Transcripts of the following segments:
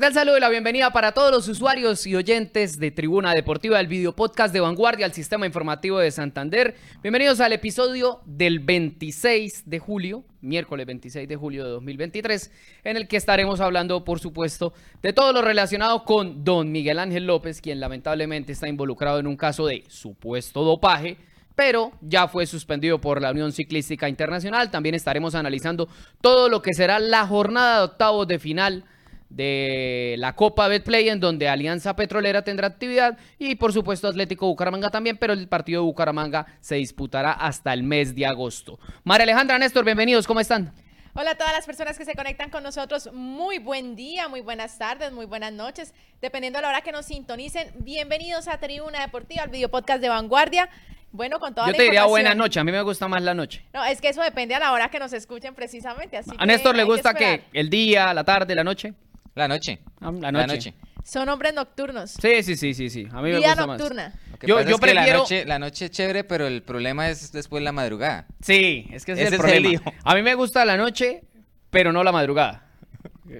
Cordial saludo y la bienvenida para todos los usuarios y oyentes de Tribuna Deportiva, del video podcast de Vanguardia, al Sistema Informativo de Santander. Bienvenidos al episodio del 26 de julio, miércoles 26 de julio de 2023, en el que estaremos hablando, por supuesto, de todo lo relacionado con don Miguel Ángel López, quien lamentablemente está involucrado en un caso de supuesto dopaje pero ya fue suspendido por la Unión Ciclística Internacional. También estaremos analizando todo lo que será la jornada de octavos de final de la Copa Betplay, en donde Alianza Petrolera tendrá actividad y por supuesto Atlético Bucaramanga también, pero el partido de Bucaramanga se disputará hasta el mes de agosto. María Alejandra, Néstor, bienvenidos, ¿cómo están? Hola a todas las personas que se conectan con nosotros. Muy buen día, muy buenas tardes, muy buenas noches. Dependiendo de la hora que nos sintonicen, bienvenidos a Tribuna Deportiva, al video podcast de Vanguardia. Bueno, con toda Yo te diría buena noche, a mí me gusta más la noche. No, es que eso depende a la hora que nos escuchen precisamente. Así ¿A Néstor le gusta que, el día, la tarde, la noche? La noche. Ah, la noche. Son hombres nocturnos. Sí, sí, sí, sí, sí. A mí me Vida gusta nocturna. Yo, yo prefiero... la, noche, la noche es chévere, pero el problema es después la madrugada. Sí, es que ese, es el problema. a mí me gusta la noche, pero no la madrugada.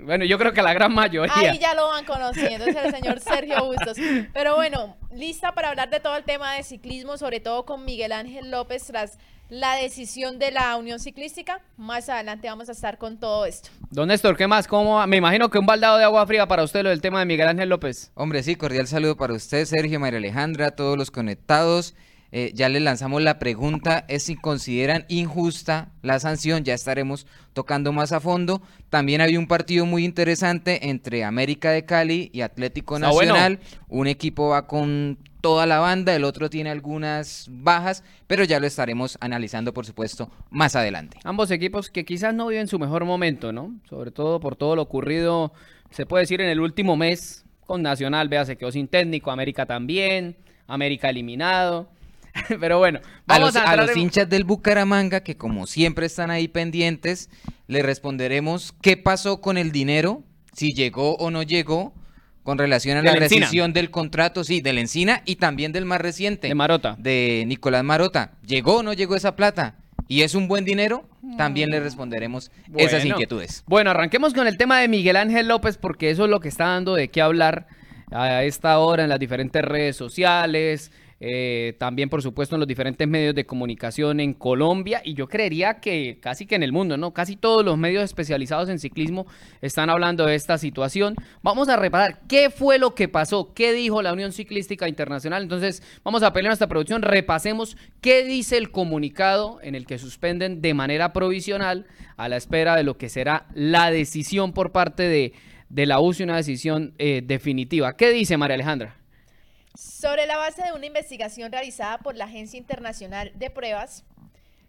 Bueno, yo creo que la gran mayoría. Ahí ya lo van conociendo, es el señor Sergio Bustos. Pero bueno, lista para hablar de todo el tema de ciclismo, sobre todo con Miguel Ángel López tras la decisión de la Unión Ciclística. Más adelante vamos a estar con todo esto. Don Néstor, ¿qué más? ¿Cómo Me imagino que un baldado de agua fría para usted lo del tema de Miguel Ángel López. Hombre, sí, cordial saludo para usted, Sergio, María Alejandra, todos los conectados. Eh, ya le lanzamos la pregunta, es si consideran injusta la sanción, ya estaremos tocando más a fondo. También hay un partido muy interesante entre América de Cali y Atlético Nacional. Un equipo va con toda la banda, el otro tiene algunas bajas, pero ya lo estaremos analizando, por supuesto, más adelante. Ambos equipos que quizás no viven su mejor momento, ¿no? Sobre todo por todo lo ocurrido, se puede decir, en el último mes con Nacional, vea, se quedó sin técnico, América también, América eliminado. Pero bueno, vamos a, los, hinchas del Bucaramanga, que como siempre están ahí pendientes, le responderemos qué pasó con el dinero, si llegó o no llegó, con relación a la, rescisión del contrato, sí, de la Encina y también del más reciente. De Marota. De Nicolás Marota. ¿Llegó o no llegó esa plata? ¿Y es un buen dinero? También le responderemos esas inquietudes. Bueno, arranquemos con el tema de Miguel Ángel López, porque eso es lo que está dando de qué hablar a esta hora en las diferentes redes sociales, eh, también por supuesto en los diferentes medios de comunicación en Colombia y yo creería que casi que en el mundo, ¿no? Casi todos los medios especializados en ciclismo están hablando de esta situación. Vamos a reparar qué fue lo que pasó, qué dijo la Unión Ciclística Internacional. Entonces vamos a pelear nuestra producción, repasemos qué dice el comunicado en el que suspenden de manera provisional a la espera de lo que será la decisión por parte de, de la UCI, una decisión eh, definitiva. ¿Qué dice María Alejandra? Sobre la base de una investigación realizada por la Agencia Internacional de Pruebas,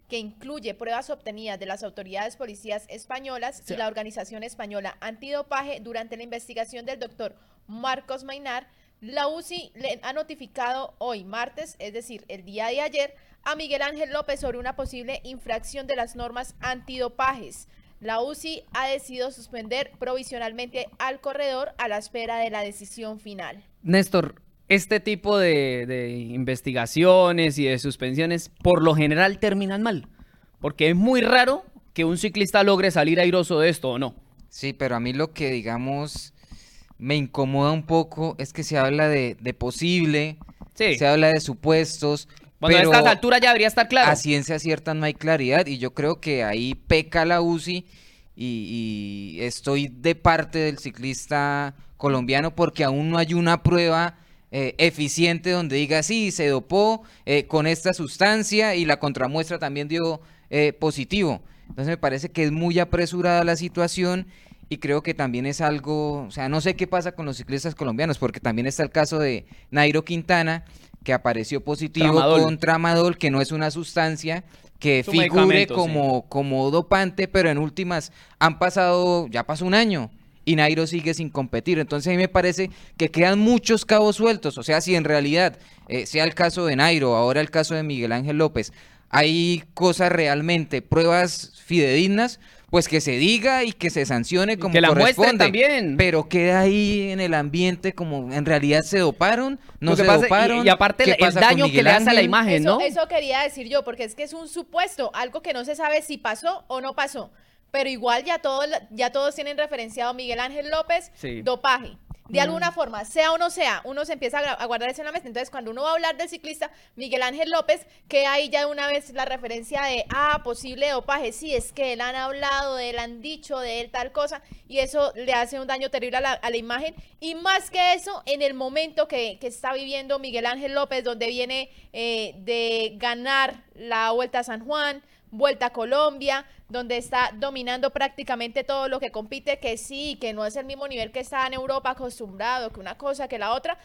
que incluye pruebas obtenidas de las autoridades policías españolas y la organización española antidopaje durante la investigación del doctor Marcos Mainar, la UCI le ha notificado hoy, martes, es decir, el día de ayer, a Miguel Ángel López sobre una posible infracción de las normas antidopajes. La UCI ha decidido suspender provisionalmente al corredor a la espera de la decisión final. Néstor, este tipo de, investigaciones y de suspensiones por lo general terminan mal. Porque es muy raro que un ciclista logre salir airoso de esto o no. Sí, pero a mí lo que digamos me incomoda un poco es que se habla de, posible, se habla de supuestos. Cuando a estas alturas ya debería estar claro. A ciencia cierta no hay claridad y yo creo que ahí peca la UCI y, y estoy de parte del ciclista colombiano porque aún no hay una prueba eh, eficiente donde diga, sí, se dopó eh, con esta sustancia y la contramuestra también dio eh, positivo. Entonces me parece que es muy apresurada la situación y creo que también es algo, o sea, no sé qué pasa con los ciclistas colombianos, porque también está el caso de Nairo Quintana, que apareció positivo con tramadol, que no es una sustancia que figure como, como dopante, pero en últimas han pasado, ya pasó un año y Nairo sigue sin competir. Entonces a mí me parece que quedan muchos cabos sueltos. O sea, si en realidad, eh, sea el caso de Nairo, ahora el caso de Miguel Ángel López, hay cosas realmente, pruebas fidedignas, pues que se diga y que se sancione como que la corresponde. también. Pero queda ahí en el ambiente como en realidad se doparon, no se doparon. Y, aparte el, daño que le hace a la imagen, ¿no? Eso quería decir yo, porque es que es un supuesto, algo que no se sabe si pasó o no pasó. Pero igual ya todos, ya todos tienen referenciado a Miguel Ángel López, Sí. dopaje. De Mm. alguna forma, sea o no sea, uno se empieza a, guardar eso en la mente. Entonces, cuando uno va a hablar del ciclista Miguel Ángel López, que ahí ya de una vez la referencia de, ah, posible dopaje. Sí, es que él han hablado de él, han dicho de él tal cosa, y eso le hace un daño terrible a la, a la imagen. Y más que eso, en el momento que, que está viviendo Miguel Ángel López, donde viene eh, de ganar la Vuelta a San Juan, Vuelta a Colombia, donde está dominando prácticamente todo lo que compite, que sí, que no es el mismo nivel que está en Europa acostumbrado, que una cosa, que la otra,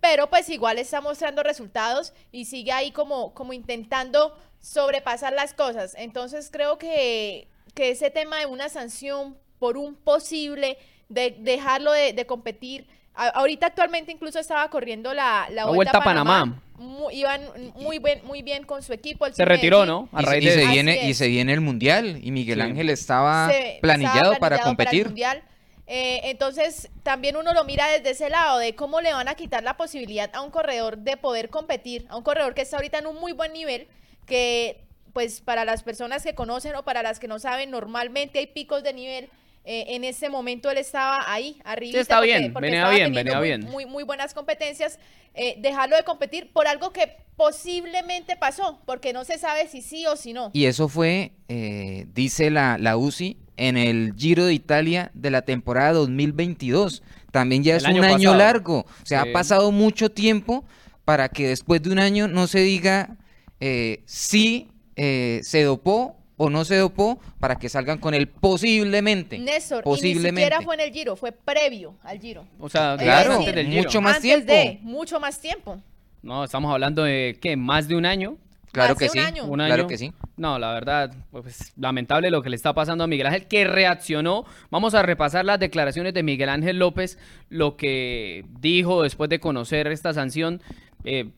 pero pues igual está mostrando resultados y sigue ahí como, como intentando sobrepasar las cosas. Entonces creo que, que ese tema de una sanción por un posible, de dejarlo de, de competir, a- ahorita actualmente incluso estaba corriendo la, la, La Vuelta a Panamá. Mu- iban muy bien, muy bien con su equipo. el Se retiró. ¿no? A Y, se- raíz y de se eso. Así viene, y se viene el mundial y Miguel Sí. Ángel estaba se- planillado, estaba para competir. el mundial. Eh, entonces, también uno lo mira desde ese lado, de cómo le van a quitar la posibilidad a un corredor de poder competir, a un corredor que está ahorita en un muy buen nivel, que pues para las personas que conocen o para las que no saben, normalmente hay picos de nivel. Eh, en ese momento él estaba ahí, arriba. está bien, venía bien, venía muy, bien. Muy, muy buenas competencias. Eh, dejarlo de competir por algo que posiblemente pasó, porque no se sabe si sí o si no. Y eso fue, eh, dice la, la UCI, en el Giro de Italia de la temporada 2022. También ya El es año un año pasado. largo. O sea, Sí. ha pasado mucho tiempo para que después de un año no se diga eh, si eh, se dopó o no se dopó para que salgan con el posiblemente. Néstor, y ni posiblemente. siquiera fue en el Giro, fue previo al Giro. O sea, Claro, antes del Giro. mucho más Antes tiempo. de, mucho más tiempo. No, estamos hablando de, ¿qué? ¿Más de un año? Claro Hace que un sí. año. ¿Un Claro que sí. No, la verdad, pues lamentable lo que le está pasando a Miguel Ángel, que reaccionó. Vamos a repasar las declaraciones de Miguel Ángel López, lo que dijo después de conocer esta sanción. Eh,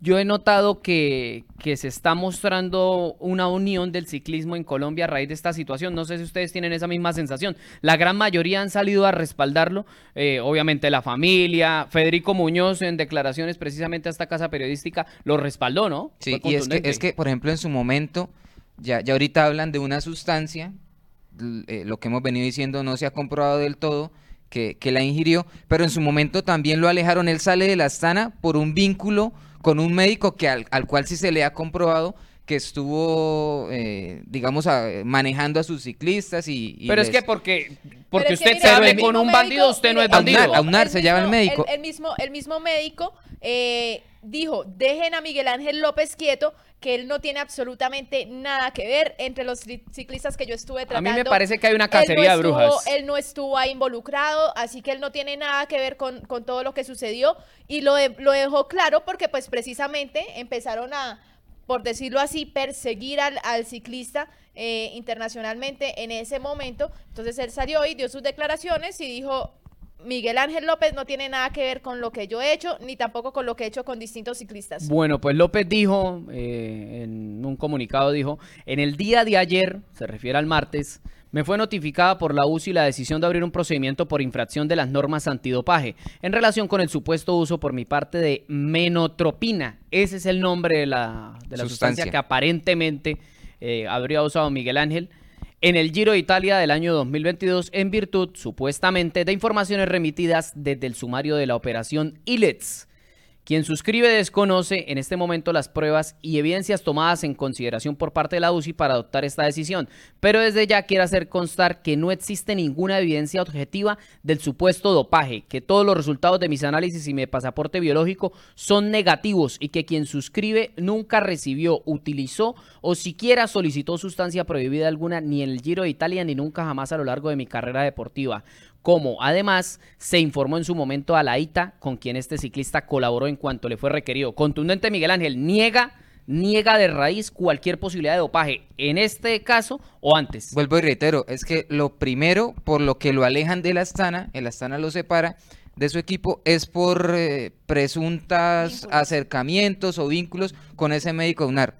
yo he notado que, que se está mostrando una unión del ciclismo en Colombia a raíz de esta situación. No sé si ustedes tienen esa misma sensación. La gran mayoría han salido a respaldarlo. eh, obviamente la familia, Federico Muñoz en declaraciones precisamente a esta casa periodística lo respaldó, ¿no? Sí, y es que, es que, por ejemplo, en su momento, ya, ya ahorita hablan de una sustancia, eh, lo que hemos venido diciendo no se ha comprobado del todo, que, que la ingirió, pero en su momento también lo alejaron, él sale de la Astana por un vínculo con un médico que al, al cual sí se le ha comprobado que estuvo, eh, digamos, a- manejando a sus ciclistas y... y Pero es que porque, porque Pero es que usted mire, se hable con mismo un bandido, usted no es bandido. Aunar, Aunar se llama el mismo- médico. El, el mismo, el mismo médico eh, dijo, dejen a Miguel Ángel López quieto, que él no tiene absolutamente nada que ver entre los ciclistas que yo estuve A tratando. mí me parece que hay una Él no cacería de estuvo- brujas. Él no estuvo ahí involucrado, así que él no tiene nada que ver con, con todo lo que sucedió y lo, de- lo dejó claro porque pues precisamente empezaron a, por decirlo así, perseguir al, al ciclista eh, internacionalmente en ese momento. Entonces él salió y dio sus declaraciones y dijo, Miguel Ángel López no tiene nada que ver con lo que yo he hecho, ni tampoco con lo que he hecho con distintos ciclistas. Bueno, pues López dijo, eh, en un comunicado dijo, en el día de ayer, se refiere al martes, me fue notificada por la UCI la decisión de abrir un procedimiento por infracción de las normas antidopaje en relación con el supuesto uso por mi parte de menotropina. Ese es el nombre de la, de la sustancia. Sustancia. que aparentemente eh, habría usado Miguel Ángel en el Giro de Italia del año 2022 en virtud, supuestamente, de informaciones remitidas desde el sumario de la operación ILETS. Quien suscribe desconoce en este momento las pruebas y evidencias tomadas en consideración por parte de la UCI para adoptar esta decisión, pero desde ya quiere hacer constar que no existe ninguna evidencia objetiva del supuesto dopaje, que todos los resultados de mis análisis y mi pasaporte biológico son negativos y que quien suscribe nunca recibió, utilizó o siquiera solicitó sustancia prohibida alguna ni en el Giro de Italia ni nunca jamás a lo largo de mi carrera deportiva como además se informó en su momento a la ITA, con quien este ciclista colaboró en cuanto le fue requerido. Contundente Miguel Ángel niega, niega de raíz cualquier posibilidad de dopaje, en este caso o antes. Vuelvo y reitero, es que lo primero por lo que lo alejan de la Astana, el Astana lo separa de su equipo, es por eh, presuntas Vínculos. acercamientos o vínculos con ese médico UNAR.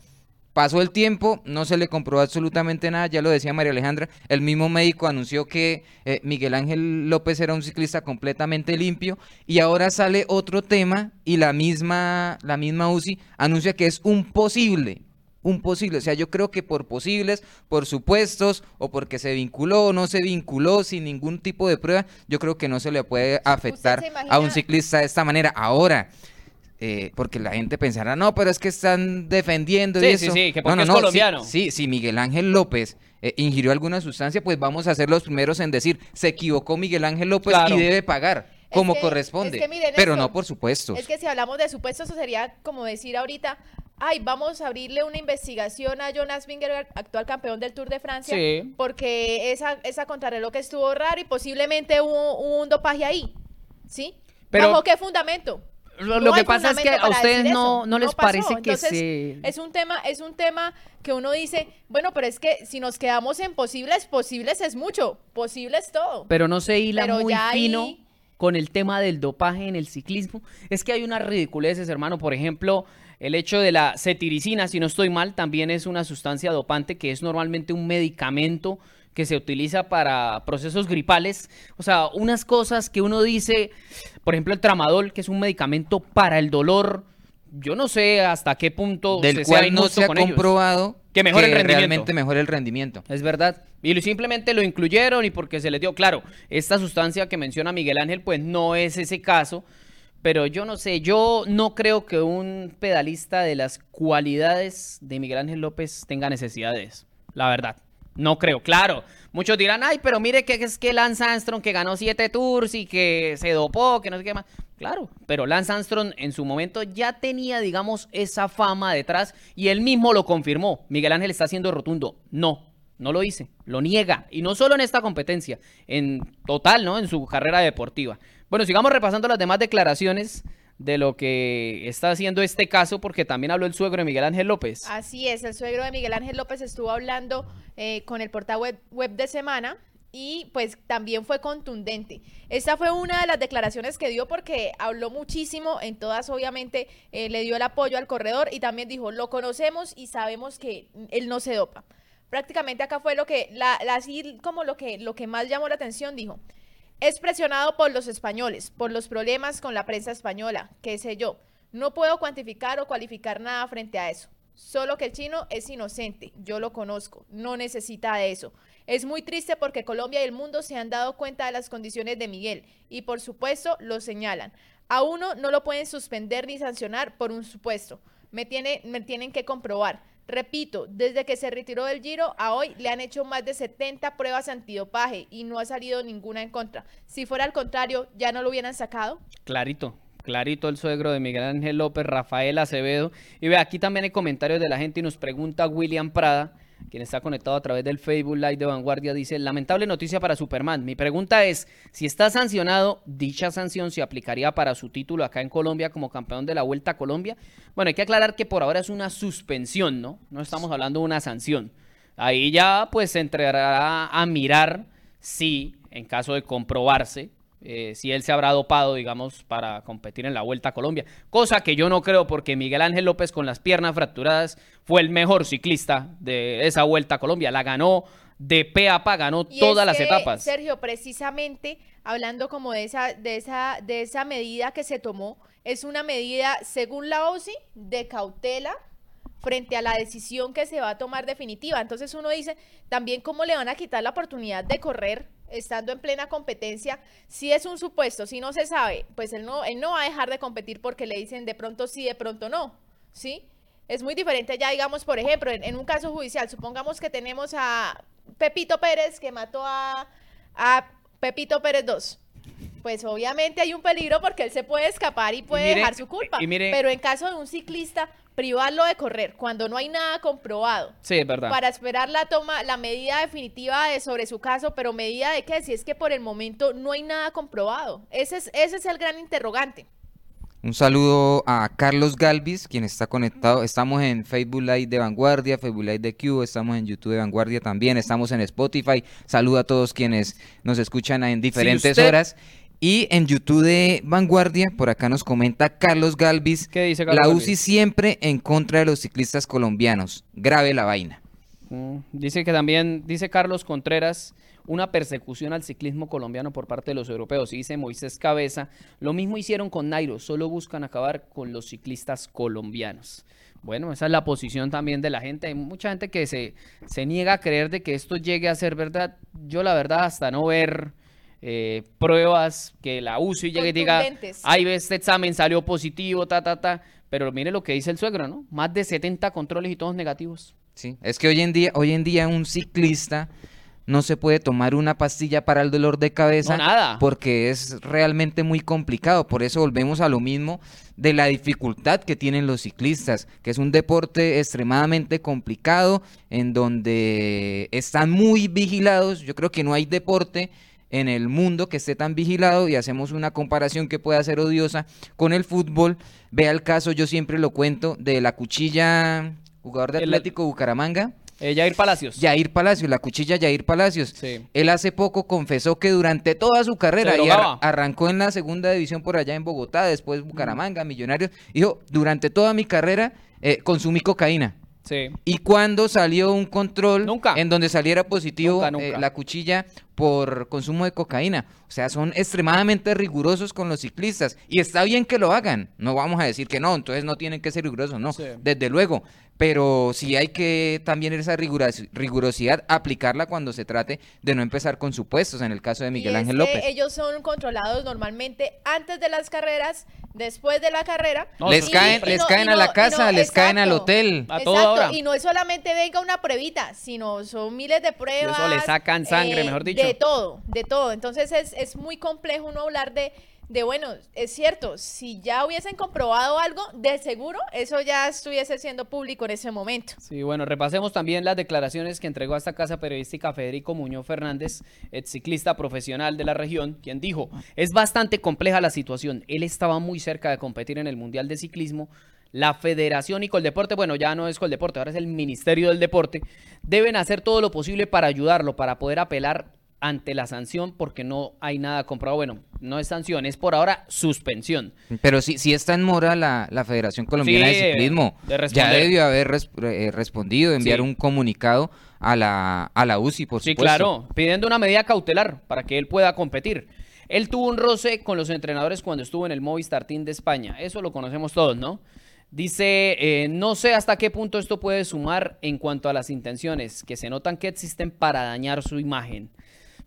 Pasó el tiempo, no se le comprobó absolutamente nada, ya lo decía María Alejandra, el mismo médico anunció que eh, Miguel Ángel López era un ciclista completamente limpio y ahora sale otro tema y la misma, la misma UCI anuncia que es un posible, un posible. O sea, yo creo que por posibles, por supuestos, o porque se vinculó o no se vinculó sin ningún tipo de prueba, yo creo que no se le puede afectar a un ciclista de esta manera. Ahora, eh, porque la gente pensará, no, pero es que están defendiendo sí, y eso. Sí, sí, que porque es colombiano. Sí, si Miguel Ángel López eh, ingirió alguna sustancia, pues vamos a ser los primeros en decir, se equivocó Miguel Ángel López y debe pagar como corresponde. pero no por supuesto. Es que si hablamos de supuestos, eso sería como decir ahorita, ay, vamos a abrirle una investigación a Jonas Vingegaard, actual campeón del Tour de Francia, porque esa, esa contrarreloj estuvo raro y posiblemente hubo, un dopaje ahí, ¿sí? Pero, ¿Bajo qué fundamento? Lo, que pasa es que a ustedes no, no les parece que se... Es un, tema, es un tema que uno dice, bueno, pero es que si nos quedamos en posibles, posibles es mucho, posibles todo. Pero no se hila muy fino con el tema del dopaje en el ciclismo. Es que hay unas ridiculeces, hermano. Por ejemplo, el hecho de la cetiricina, si no estoy mal, también es una sustancia dopante que es normalmente un medicamento que se utiliza para procesos gripales. O sea, unas cosas que uno dice, por ejemplo, el tramadol, que es un medicamento para el dolor. Yo no sé hasta qué punto del cual no se ha comprobado que el rendimiento. Realmente mejora el rendimiento. Es verdad. Y simplemente lo incluyeron y porque se les dio, claro, esta sustancia que menciona Miguel Ángel, pues no es ese caso. Pero yo no sé, yo no creo que un pedalista de las cualidades de Miguel Ángel López tenga necesidades, la verdad. No creo, claro. Muchos dirán, ay, pero mire que es que Lance Armstrong que ganó siete tours y que se dopó, que no sé qué más. Claro, pero Lance Armstrong en su momento ya tenía, digamos, esa fama detrás y él mismo lo confirmó. Miguel Ángel está siendo rotundo. No, no lo hice, lo niega. Y no solo en esta competencia, en total, ¿no? En su carrera deportiva. Bueno, sigamos repasando las demás declaraciones de lo que está haciendo este caso, porque también habló el suegro de Miguel Ángel López. Así es, el suegro de Miguel Ángel López estuvo hablando eh, con el portal web, de Semana y pues también fue contundente. Esta fue una de las declaraciones que dio porque habló muchísimo, en todas obviamente eh, le dio el apoyo al corredor y también dijo, lo conocemos y sabemos que él no se dopa. Prácticamente acá fue lo que, la, así como lo que, lo que más llamó la atención, dijo, es presionado por los españoles, por los problemas con la prensa española, qué sé yo. No puedo cuantificar o cualificar nada frente a eso. Solo que el chino es inocente, yo lo conozco, no necesita de eso. Es muy triste porque Colombia y el mundo se han dado cuenta de las condiciones de Miguel y por supuesto lo señalan. A uno no lo pueden suspender ni sancionar por un supuesto. Me, me tienen que comprobar. Repito, desde que se retiró del Giro a hoy le han hecho más de 70 pruebas antidopaje y no ha salido ninguna en contra. Si fuera al contrario, ¿ya no lo hubieran sacado? Clarito, clarito el suegro de Miguel Ángel López, Rafael Acevedo. Y ve, aquí también hay comentarios de la gente y nos pregunta William Prada quien está conectado a través del Facebook Live de Vanguardia, dice, lamentable noticia para Superman. Mi pregunta es, si está sancionado, dicha sanción se aplicaría para su título acá en Colombia como campeón de la Vuelta a Colombia. Bueno, hay que aclarar que por ahora es una suspensión, ¿no? No estamos hablando de una sanción. Ahí ya pues se entrará a mirar si, en caso de comprobarse, eh, si él se habrá dopado, digamos, para competir en la Vuelta a Colombia. Cosa que yo no creo porque Miguel Ángel López con las piernas fracturadas fue el mejor ciclista de esa Vuelta a Colombia. La ganó de pe a pa, ganó todas las etapas. Sergio, precisamente hablando como de esa, de esa, de esa medida que se tomó, es una medida, según la OSI, de cautela frente a la decisión que se va a tomar definitiva. Entonces uno dice, también cómo le van a quitar la oportunidad de correr estando en plena competencia, si es un supuesto, si no se sabe, pues él no, él no va a dejar de competir porque le dicen de pronto sí, de pronto no, ¿sí? Es muy diferente ya, digamos, por ejemplo, en, un caso judicial, supongamos que tenemos a Pepito Pérez que mató a, a Pepito Pérez 2 pues obviamente hay un peligro porque él se puede escapar y puede dejar su culpa. pero en caso de un ciclista, privarlo de correr cuando no hay nada comprobado. Sí, es verdad. Para esperar la toma, la medida definitiva de, sobre su caso, pero medida de qué, si es que por el momento no hay nada comprobado. Ese es, ese es el gran interrogante. Un saludo a Carlos Galvis, quien está conectado. Estamos en Facebook Live de Vanguardia, Facebook Live de Q, estamos en YouTube de Vanguardia también, estamos en Spotify. Saludo a todos quienes nos escuchan en diferentes horas. Y en YouTube de Vanguardia, por acá nos comenta Carlos Galvis. ¿Qué dice Carlos La UCI siempre en contra de los ciclistas colombianos. Grave la vaina. Mm, dice que también, dice Carlos Contreras, una persecución al ciclismo colombiano por parte de los europeos. Y dice Moisés Cabeza, lo mismo hicieron con Nairo, solo buscan acabar con los ciclistas colombianos. Bueno, esa es la posición también de la gente. Hay mucha gente que se, se niega a creer de que esto llegue a ser verdad. Yo la verdad hasta no ver eh, pruebas que la UCI llegue y diga, ay, este examen salió positivo, ta, ta, ta. Pero mire lo que dice el suegro, ¿no? Más de 70 controles y todos negativos. Sí, es que hoy en día, hoy en día un ciclista no se puede tomar una pastilla para el dolor de cabeza nada. porque es realmente muy complicado. Por eso volvemos a lo mismo de la dificultad que tienen los ciclistas, que es un deporte extremadamente complicado en donde están muy vigilados. Yo creo que no hay deporte en el mundo que esté tan vigilado y hacemos una comparación que pueda ser odiosa con el fútbol. Vea el caso, yo siempre lo cuento, de la cuchilla, jugador de Atlético Bucaramanga eh, Jair Palacios. Jair Palacios, la cuchilla Jair Palacios. Él hace poco confesó que durante toda su carrera, y arrancó en la segunda división por allá en Bogotá, después Bucaramanga, Millonarios, dijo, durante toda mi carrera eh, consumí cocaína. Sí. Y cuando salió un control en donde saliera positivo eh, la cuchilla por consumo de cocaína. O sea, son extremadamente rigurosos con los ciclistas. Y está bien que lo hagan. No vamos a decir que no, entonces no tienen que ser rigurosos, no. Desde luego pero sí hay que también esa rigurosidad aplicarla cuando se trate de no empezar con supuestos, en el caso de Miguel Ángel López. ellos son controlados normalmente antes de las carreras, después de la carrera. les caen, les caen a la casa, les caen al hotel. A toda hora. Y no es solamente venga una pruebita, sino son miles de pruebas. eso le sacan sangre, mejor dicho. De todo, de todo. Entonces es, es muy complejo uno hablar de de bueno, es cierto, si ya hubiesen comprobado algo, de seguro eso ya estuviese siendo público en ese momento. Sí, bueno, repasemos también las declaraciones que entregó a esta casa periodística Federico Muñoz Fernández, ex ciclista profesional de la región, quien dijo, es bastante compleja la situación, él estaba muy cerca de competir en el Mundial de Ciclismo, la Federación y Coldeporte, bueno, ya no es Coldeporte, ahora es el Ministerio del Deporte, deben hacer todo lo posible para ayudarlo, para poder apelar ante la sanción porque no hay nada comprobado. Bueno, no es sanción, es por ahora suspensión. Pero si, si está en mora la, Federación Colombiana de Ciclismo, ya debió haber eh, respondido, enviar un comunicado a la, a la UCI, por supuesto. Sí, claro, pidiendo una medida cautelar para que él pueda competir. Él tuvo un roce con los entrenadores cuando estuvo en el Movistar Team de España. Eso lo conocemos todos, ¿no? Dice, eh, no sé hasta qué punto esto puede sumar en cuanto a las intenciones que se notan que existen para dañar su imagen.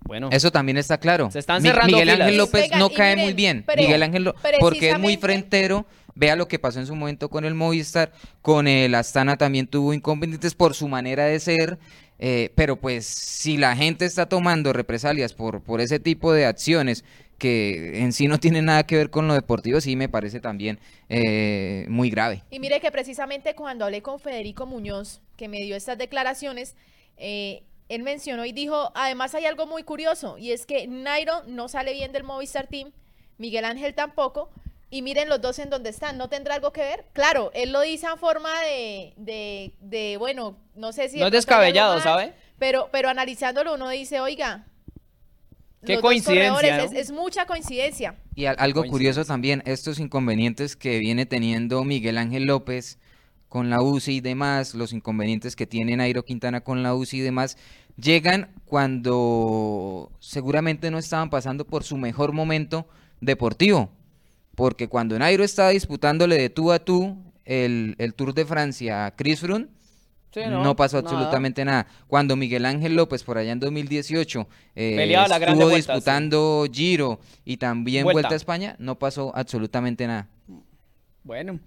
Bueno, eso también está claro. Se están cerrando Miguel Ángel López no cae muy bien. Miguel Ángel López, porque es muy frentero. Vea lo que pasó en su momento con el Movistar, con el Astana también tuvo inconvenientes por su manera de ser. Eh, pero pues si la gente está tomando represalias por, por ese tipo de acciones que en sí no tienen nada que ver con lo deportivo, sí me parece también eh, muy grave. Y mire que precisamente cuando hablé con Federico Muñoz, que me dio estas declaraciones, eh, él mencionó y dijo, además hay algo muy curioso, y es que Nairo no sale bien del Movistar Team, Miguel Ángel tampoco, y miren los dos en donde están, ¿no tendrá algo que ver? Claro, él lo dice en forma de, de, de bueno, no sé si... No es descabellado, ¿sabe? Pero, pero analizándolo uno dice, oiga... Qué coincidencia. Es, mucha coincidencia. Y algo curioso también, estos inconvenientes que viene teniendo Miguel Ángel López con la UCI y demás, los inconvenientes que tiene Nairo Quintana con la UCI y demás, llegan cuando seguramente no estaban pasando por su mejor momento deportivo. Porque cuando Nairo estaba disputándole de tú a tú el, Tour de Francia a Chris Froome, no, pasó absolutamente nada. Cuando Miguel Ángel López, por allá en 2018, eh, estuvo disputando Giro y también vuelta a España, no pasó absolutamente nada. Bueno,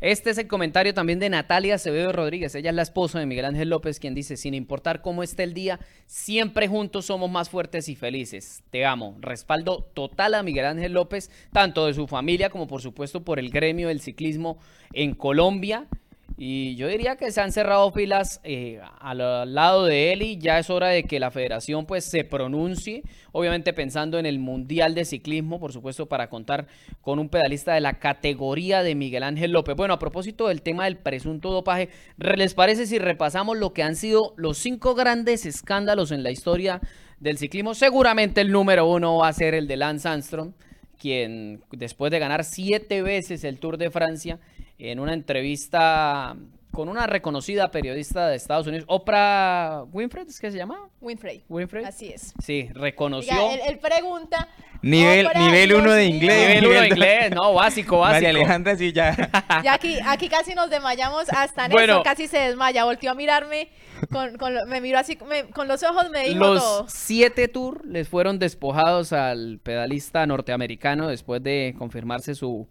este es el comentario también de Natalia Acevedo Rodríguez. Ella es la esposa de Miguel Ángel López, quien dice, sin importar cómo esté el día, siempre juntos somos más fuertes y felices. Te amo. Respaldo total a Miguel Ángel López, tanto de su familia como por supuesto por el gremio del ciclismo en Colombia. Y yo diría que se han cerrado filas eh, al lado de él y ya es hora de que la federación pues se pronuncie, obviamente pensando en el Mundial de Ciclismo, por supuesto, para contar con un pedalista de la categoría de Miguel Ángel López. Bueno, a propósito del tema del presunto dopaje, ¿les parece si repasamos lo que han sido los cinco grandes escándalos en la historia del ciclismo? Seguramente el número uno va a ser el de Lance Armstrong, quien después de ganar siete veces el Tour de Francia, en una entrevista con una reconocida periodista de Estados Unidos, Oprah Winfrey, ¿es que se llama? Winfrey. Winfrey. Así es. Sí, reconoció. Oiga, él, él pregunta. Nivel, Oprah, nivel uno Dios de mío. inglés. Nivel uno de inglés, no, básico, básico. María Alejandra sí ya. Ya aquí, aquí casi nos desmayamos, hasta Néstor Bueno. casi se desmaya, volteó a mirarme, con, me miró así, me- con los ojos me dijo Los todo. siete tours les fueron despojados al pedalista norteamericano después de confirmarse su,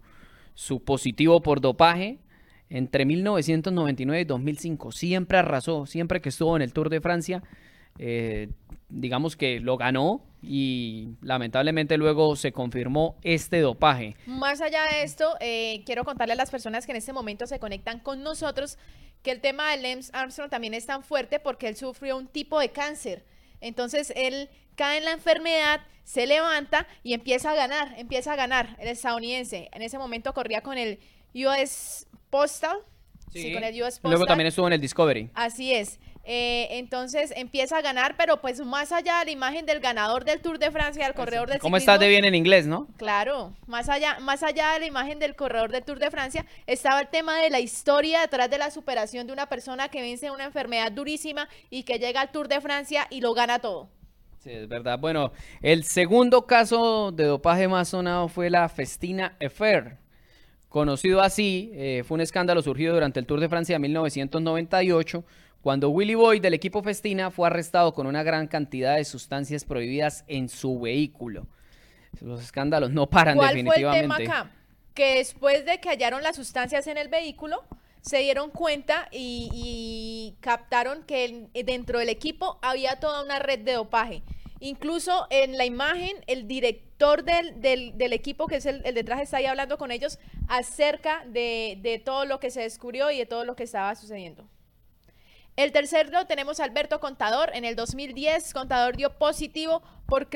su positivo por dopaje entre 1999 y 2005. Siempre arrasó, siempre que estuvo en el Tour de Francia, eh, digamos que lo ganó y lamentablemente luego se confirmó este dopaje. Más allá de esto, eh, quiero contarle a las personas que en este momento se conectan con nosotros que el tema de Lance Armstrong también es tan fuerte porque él sufrió un tipo de cáncer. Entonces él cae en la enfermedad, se levanta y empieza a ganar, empieza a ganar el estadounidense. En ese momento corría con el US Postal. Sí, con el US Postal. Luego también estuvo en el Discovery. Así es. Eh, entonces empieza a ganar, pero pues más allá de la imagen del ganador del Tour de Francia, del corredor del ¿Cómo estás de bien en inglés, no? Claro, más allá, más allá de la imagen del corredor del Tour de Francia, estaba el tema de la historia detrás de la superación de una persona que vence una enfermedad durísima y que llega al Tour de Francia y lo gana todo. Sí, es verdad. Bueno, el segundo caso de dopaje más sonado fue la Festina Affair. Conocido así, eh, fue un escándalo surgido durante el Tour de Francia de 1998, cuando Willy Boy del equipo Festina fue arrestado con una gran cantidad de sustancias prohibidas en su vehículo. Los escándalos no paran ¿Cuál fue el tema definitivamente. acá? Que después de que hallaron las sustancias en el vehículo, se dieron cuenta y, y captaron que en- dentro del equipo había toda una red de dopaje. Incluso en la imagen, el director del, del- del equipo, que es el, el de traje, está ahí hablando con ellos acerca de, de todo lo que se descubrió y de todo lo que estaba sucediendo. El tercero tenemos a Alberto Contador. En el 2010, Contador dio positivo por.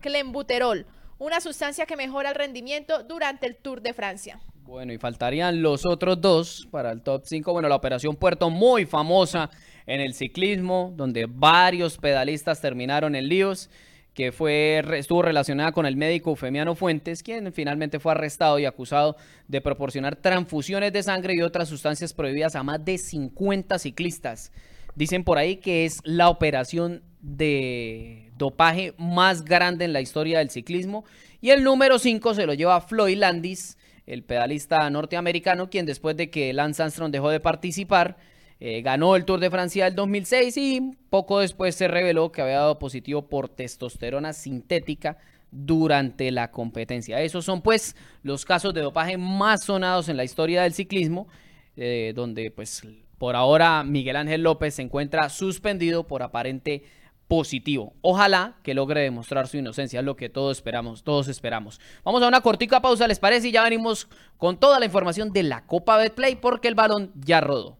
Clenbuterol, una sustancia que mejora el rendimiento durante el Tour de Francia. Bueno, y faltarían los otros dos para el top 5. Bueno, la Operación Puerto, muy famosa en el ciclismo, donde varios pedalistas terminaron en líos, que fue, estuvo relacionada con el médico Eufemiano Fuentes, quien finalmente fue arrestado y acusado de proporcionar transfusiones de sangre y otras sustancias prohibidas a más de 50 ciclistas. Dicen por ahí que es la operación de dopaje más grande en la historia del ciclismo. Y el número 5 se lo lleva Floyd Landis, el pedalista norteamericano, quien después de que Lance Armstrong dejó de participar, eh, ganó el Tour de Francia del 2006 y poco después se reveló que había dado positivo por testosterona sintética durante la competencia. Esos son pues los casos de dopaje más sonados en la historia del ciclismo, eh, donde pues por ahora Miguel Ángel López se encuentra suspendido por aparente positivo. Ojalá que logre demostrar su inocencia, es lo que todos esperamos, todos esperamos. Vamos a una cortica pausa, ¿les parece? Y ya venimos con toda la información de la Copa Betplay porque el balón ya rodó.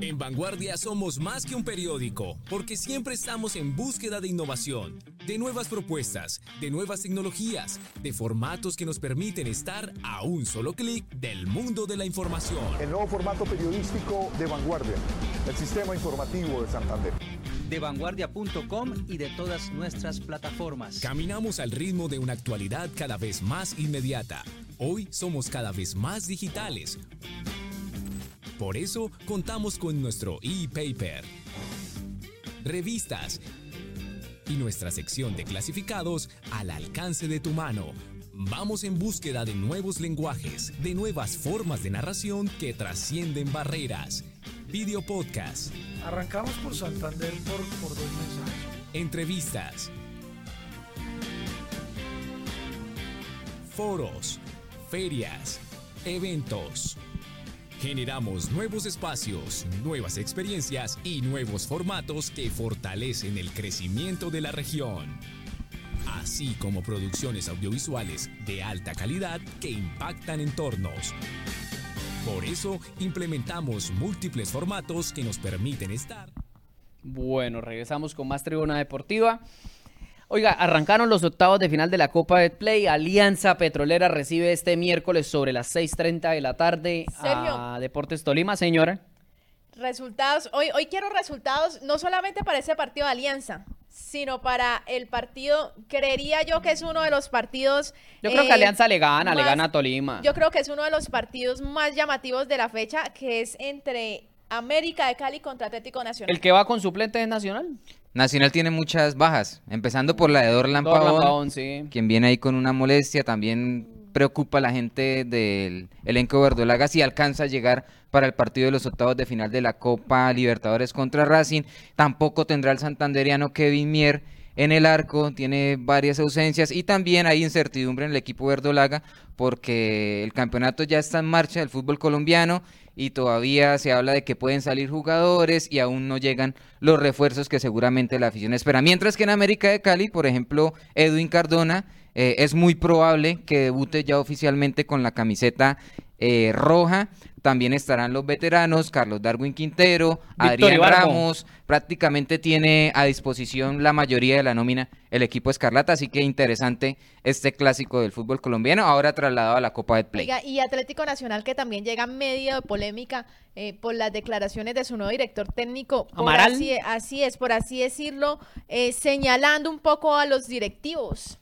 En Vanguardia somos más que un periódico, porque siempre estamos en búsqueda de innovación, de nuevas propuestas, de nuevas tecnologías, de formatos que nos permiten estar a un solo clic del mundo de la información. El nuevo formato periodístico de Vanguardia, el sistema informativo de Santander. de vanguardia.com y de todas nuestras plataformas. Caminamos al ritmo de una actualidad cada vez más inmediata. Hoy somos cada vez más digitales. Por eso contamos con nuestro e-paper, revistas y nuestra sección de clasificados al alcance de tu mano. Vamos en búsqueda de nuevos lenguajes, de nuevas formas de narración que trascienden barreras. Video podcast, Arrancamos por Santander por, por dos mensajes. entrevistas, foros, ferias, eventos. Generamos nuevos espacios, nuevas experiencias y nuevos formatos que fortalecen el crecimiento de la región, así como producciones audiovisuales de alta calidad que impactan entornos. Por eso implementamos múltiples formatos que nos permiten estar Bueno, regresamos con más tribuna deportiva. Oiga, arrancaron los octavos de final de la Copa de Play. Alianza Petrolera recibe este miércoles sobre las 6:30 de la tarde a Deportes Tolima, señora. Resultados. Hoy, hoy quiero resultados no solamente para ese partido de Alianza, sino para el partido, creería yo que es uno de los partidos... Yo creo que eh, Alianza le gana, le gana a Tolima. Yo creo que es uno de los partidos más llamativos de la fecha, que es entre América de Cali contra Atlético Nacional. El que va con suplente es Nacional. Nacional tiene muchas bajas, empezando por la de Dorlan Dorlan Pavón, Pavón, sí. quien viene ahí con una molestia, también preocupa a la gente del elenco verdolaga si alcanza a llegar para el partido de los octavos de final de la Copa Libertadores contra Racing. Tampoco tendrá el santanderiano Kevin Mier en el arco, tiene varias ausencias y también hay incertidumbre en el equipo verdolaga porque el campeonato ya está en marcha del fútbol colombiano y todavía se habla de que pueden salir jugadores y aún no llegan los refuerzos que seguramente la afición espera. Mientras que en América de Cali, por ejemplo, Edwin Cardona, eh, es muy probable que debute ya oficialmente con la camiseta eh, roja. También estarán los veteranos, Carlos Darwin Quintero, Adrián. Ramos. Prácticamente tiene a disposición la mayoría de la nómina el equipo Escarlata, así que interesante este clásico del fútbol colombiano, ahora trasladado a la Copa de Play. Oiga, y Atlético Nacional que también llega medio de polémica eh, por las declaraciones de su nuevo director técnico. Amaral. Así, así es, por así decirlo, eh, señalando un poco a los directivos.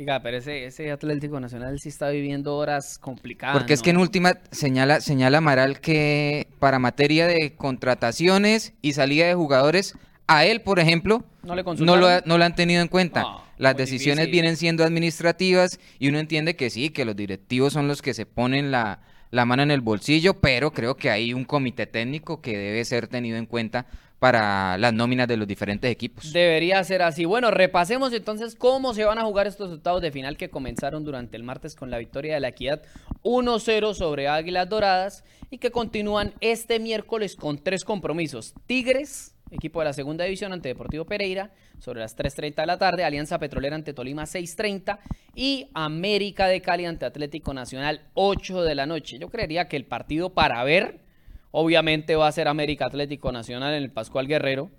Oiga, pero ese, ese Atlético Nacional sí está viviendo horas complicadas. Porque es que en última señala, señala Amaral que para materia de contrataciones y salida de jugadores, a él, por ejemplo, No le no consultaron. lo, ha- no lo han tenido en cuenta. No, Las decisiones difícil. vienen siendo administrativas y uno entiende que sí, que los directivos son los que se ponen la, la mano en el bolsillo, pero creo que hay un comité técnico que debe ser tenido en cuenta para las nóminas de los diferentes equipos. Debería ser así. Bueno, repasemos entonces cómo se van a jugar estos octavos de final que comenzaron durante el martes con la victoria de la Equidad 1-0 sobre Águilas Doradas y que continúan este miércoles con tres compromisos. Tigres, equipo de la segunda división ante Deportivo Pereira, sobre las 3.30 de la tarde, Alianza Petrolera ante Tolima 6.30 y América de Cali ante Atlético Nacional 8 de la noche. Yo creería que el partido para ver, obviamente va a ser América Atlético Nacional en el Pascual Guerrero.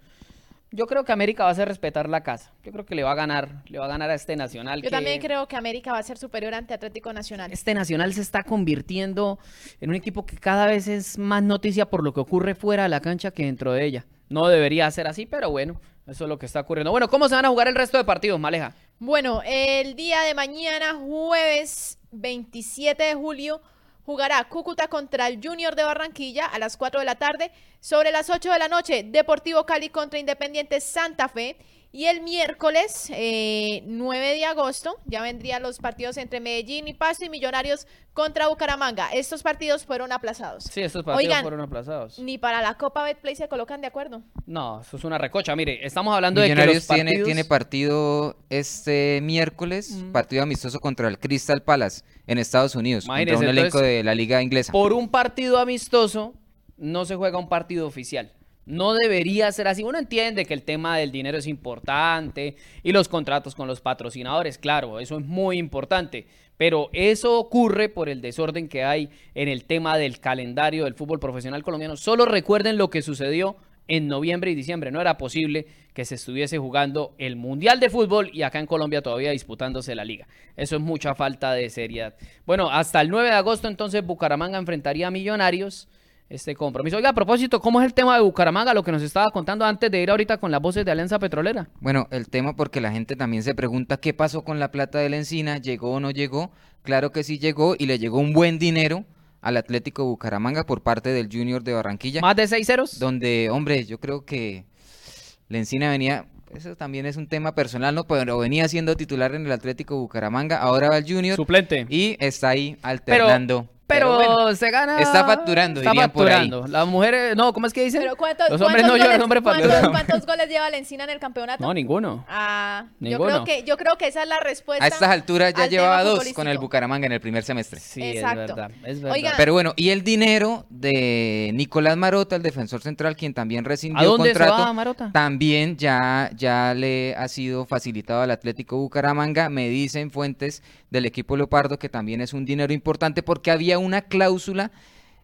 Yo creo que América va a hacer respetar la casa. Yo creo que le va a ganar, le va a ganar a este Nacional. Yo que- también creo que América va a ser superior ante Atlético Nacional. Este Nacional se está convirtiendo en un equipo que cada vez es más noticia por lo que ocurre fuera de la cancha que dentro de ella. No debería ser así, pero bueno, eso es lo que está ocurriendo. Bueno, ¿cómo se van a jugar el resto de partidos, Maleja? Bueno, el día de mañana, jueves 27 de julio, jugará Cúcuta contra el Junior de Barranquilla a las 4 de la tarde. Sobre las 8 de la noche, Deportivo Cali contra Independiente Santa Fe. Y el miércoles eh, 9 de agosto ya vendrían los partidos entre Medellín y Pasto y Millonarios contra Bucaramanga. Estos partidos fueron aplazados. Sí, estos partidos Oigan, fueron aplazados. Ni para la Copa Betplay se colocan de acuerdo. No, eso es una recocha. Mire, estamos hablando de que Millonarios los tiene, partidos... tiene partido este miércoles, partido amistoso contra el Crystal Palace en Estados Unidos, contra Imagínese, un elenco entonces, de la liga inglesa. por un partido amistoso no se juega un partido oficial. No debería ser así. Uno entiende que el tema del dinero es importante y los contratos con los patrocinadores, claro, eso es muy importante. Pero eso ocurre por el desorden que hay en el tema del calendario del fútbol profesional colombiano. Solo recuerden lo que sucedió en noviembre y diciembre. No era posible que se estuviese jugando el Mundial de Fútbol y acá en Colombia todavía disputándose la liga. Eso es mucha falta de seriedad. Bueno, hasta el 9 de agosto entonces Bucaramanga enfrentaría a Millonarios este compromiso. Oiga, a propósito, ¿cómo es el tema de Bucaramanga? Lo que nos estaba contando antes de ir ahorita con las voces de Alianza Petrolera. Bueno, el tema porque la gente también se pregunta qué pasó con la plata de la encina, llegó o no llegó. Claro que sí llegó y le llegó un buen dinero al Atlético Bucaramanga por parte del Junior de Barranquilla. Más de seis ceros. donde, hombre, yo creo que la Encina venía, eso también es un tema personal, ¿no? Pero venía siendo titular en el Atlético Bucaramanga, ahora va el Junior Suplente. y está ahí alternando. Pero, bueno, se gana. está facturando, Está dirían por ahí. facturando. Las mujeres. No, ¿cómo es que dicen? Pero ¿cuántos, Los hombres cuántos no lloran, goles, hombres cuántos- facturan. cuántos goles lleva Lencina en el campeonato? No, ninguno. Ah, yo Ninguno. creo que yo creo que esa es la respuesta. a estas alturas ya al llevaba dos con el. Bucaramanga en el primer semestre. Sí, Exacto. es verdad. Es verdad. Oigan, Pero bueno, y el dinero de Nicolás Marota, el defensor central, quien también rescindió ¿A dónde se contrato, va Marota? también ya, ya le ha sido facilitado al Atlético Bucaramanga. Me dicen fuentes del equipo Leopardo que también es un dinero importante porque había una cláusula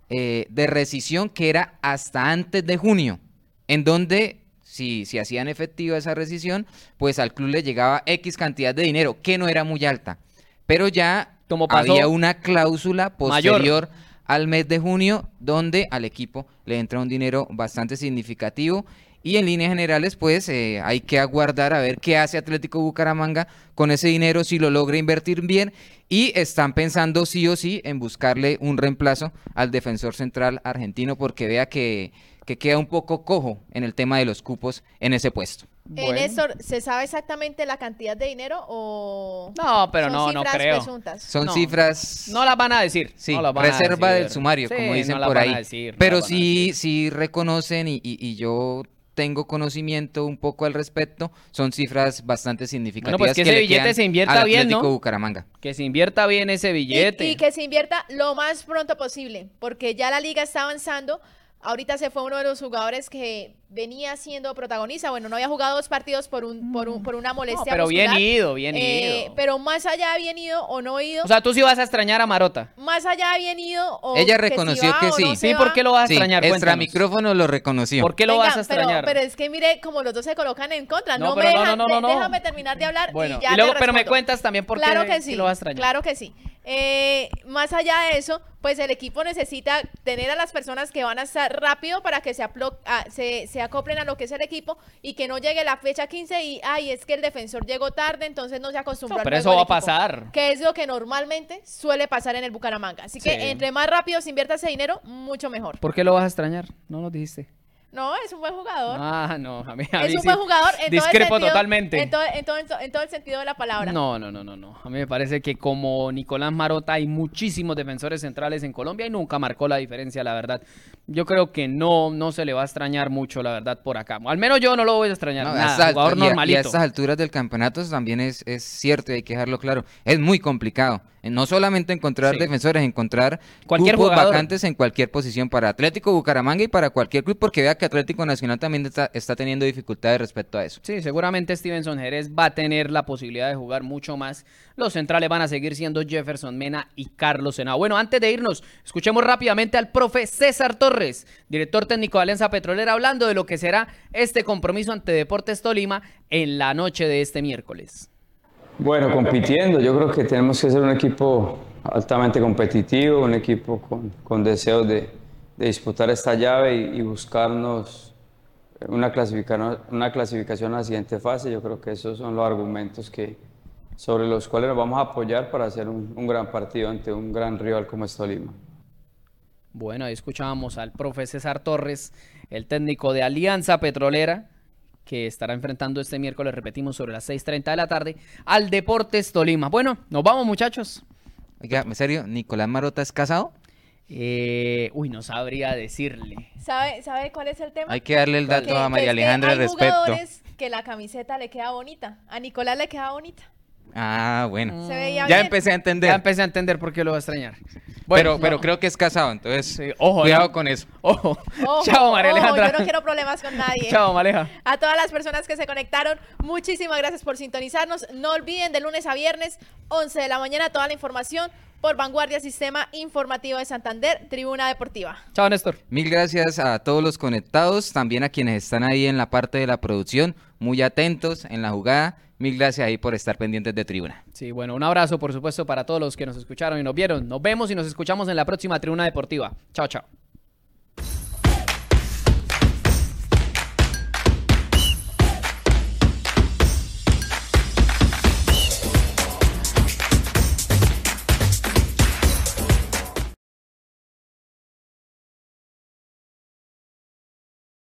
eh, de rescisión que era hasta antes de junio, en donde si, si hacían efectiva esa rescisión, pues al club le llegaba X cantidad de dinero, que no era muy alta. Pero ya Como pasó- había una cláusula Mayor. posterior al mes de junio, donde al equipo le entra un dinero bastante significativo. Y en líneas generales, pues eh, hay que aguardar a ver qué hace Atlético Bucaramanga con ese dinero, si lo logra invertir bien. Y están pensando sí o sí en buscarle un reemplazo al defensor central argentino, porque vea que, que queda un poco cojo en el tema de los cupos en ese puesto. En Néstor, ¿se sabe exactamente la cantidad de dinero o No, pero son no, no creo. presuntas? Son No. cifras... No las van a decir. Sí, no las van a reserva decir. del sumario, Sí, como dicen no por ahí. a decir, no Pero las van a sí, sí reconocen y, y- y yo tengo conocimiento un poco al respecto. Son cifras bastante significativas. pues que ese le billete se invierta al bien, ¿no? Bucaramanga. Que se invierta bien ese Y- billete. Y, que se invierta lo más pronto posible, porque ya la liga está avanzando. Ahorita se fue uno de los jugadores que venía siendo protagonista. Bueno, no había jugado dos partidos por un, por un, por una molestia. No, pero bien ido, bien Eh, ido. Pero más allá de bien ido o no ido, O sea, tú sí vas a extrañar a Marota. más allá de bien ido o Ella que reconoció va que sí. no Sí, va. ¿por qué lo vas a Sí, extrañar? extra micrófono lo reconoció. ¿Por qué lo Venga, vas a extrañar? Pero, pero es que mire como los dos se colocan en contra. No, No, pero me no, dejan, no, no, de- no. déjame terminar de hablar Bueno, y ya y luego, te pero me cuentas también por qué claro que sí, lo vas a extrañar. Claro que sí. Eh, más allá de eso, pues el equipo necesita tener a las personas que van a estar rápido para que se, aplo- a- se, se acoplen a lo que es el equipo y que no llegue la fecha 15 y, ay, es que el defensor llegó tarde, entonces no se No, al pero eso va a pasar. Que es lo que normalmente suele pasar en el Bucaramanga. Así Sí. que entre más rápido se invierta ese dinero, mucho mejor. ¿Por qué lo vas a extrañar? No nos dijiste. No, es un buen jugador. Ah, no, a mí, a es un sí. buen jugador en todo el Discrepo sentido- totalmente. En todo, en, todo, en todo el sentido de la palabra. No, no, no, no, no. A mí me parece que como Nicolás Marota hay muchísimos defensores centrales en Colombia y nunca marcó la diferencia, la verdad. Yo creo que no, no se le va a extrañar mucho, la verdad, por acá. Al menos yo no lo voy a extrañar. No, nada, jugador altu- y a- Y a normalito. estas alturas del campeonato también es, es cierto y hay que dejarlo claro. Es muy complicado. Eh, No solamente encontrar Sí. defensores, encontrar Cualquier jugador. vacantes en cualquier posición para Atlético Bucaramanga y para cualquier club, porque vea que Atlético Nacional también está, está teniendo dificultades respecto a eso. Sí, seguramente Stevenson Jerez va a tener la posibilidad de jugar mucho más. Los centrales van a seguir siendo Jefferson Mena y Carlos Sena. Bueno, antes de irnos, escuchemos rápidamente al profe César Torres, director técnico de Alianza Petrolera, hablando de lo que será este compromiso ante Deportes Tolima en la noche de este miércoles. Bueno, compitiendo, yo creo que tenemos que ser un equipo altamente competitivo, un equipo con, deseos de, disputar esta llave y, buscarnos una clasificación, una clasificación a la siguiente fase. Yo creo que esos son los argumentos que, sobre los cuales nos vamos a apoyar para hacer un, un gran partido ante un gran rival como es Tolima. Bueno, ahí escuchábamos al profe César Torres, el técnico de Alianza Petrolera, que estará enfrentando este miércoles, repetimos, sobre las 6.30 de la tarde, al Deportes Tolima. Bueno, nos vamos muchachos. Oiga, en serio, ¿Nicolás Marota es casado? Eh, uy, no sabría decirle. ¿Sabe, ¿Sabe cuál es el tema? Hay que darle el Que- dato a María Alejandra al hay respecto. jugadores que la camiseta le queda bonita. A Nicolás le queda bonita. Ah, bueno. Se veía Ya bien. empecé a entender. Ya empecé a entender por qué lo va a extrañar. Pero, no. pero creo que es casado, entonces Sí, ojo, cuidado ¿no? con eso. Ojo. Ojo, Chao, María ojo, Alejandra. Yo no quiero problemas con nadie. Chao, Maleja. A todas las personas que se conectaron, muchísimas gracias por sintonizarnos. No olviden de lunes a viernes, 11 de la mañana, toda la información por Vanguardia Sistema Informativo de Santander, Tribuna Deportiva. Chao, Néstor. Mil gracias a todos los conectados, también a quienes están ahí en la parte de la producción, muy atentos en la jugada. Mil gracias ahí por estar pendientes de tribuna. Sí, bueno, un abrazo, por supuesto, para todos los que nos escucharon y nos vieron. Nos vemos y nos escuchamos en la próxima Tribuna Deportiva. Chao, chao.